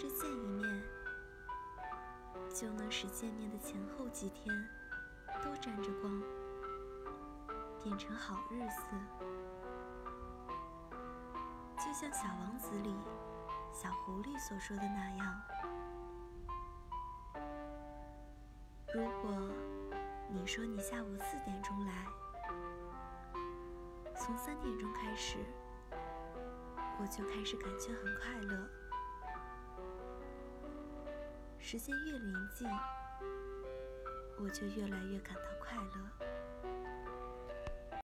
这见一面就能使见面的前后几天都沾着光，变成好日子。就像《小王子》里小狐狸所说的那样，如果你说你下午四点钟来，从三点钟开始，我就开始感觉很快乐。时间越临近，我就越来越感到快乐。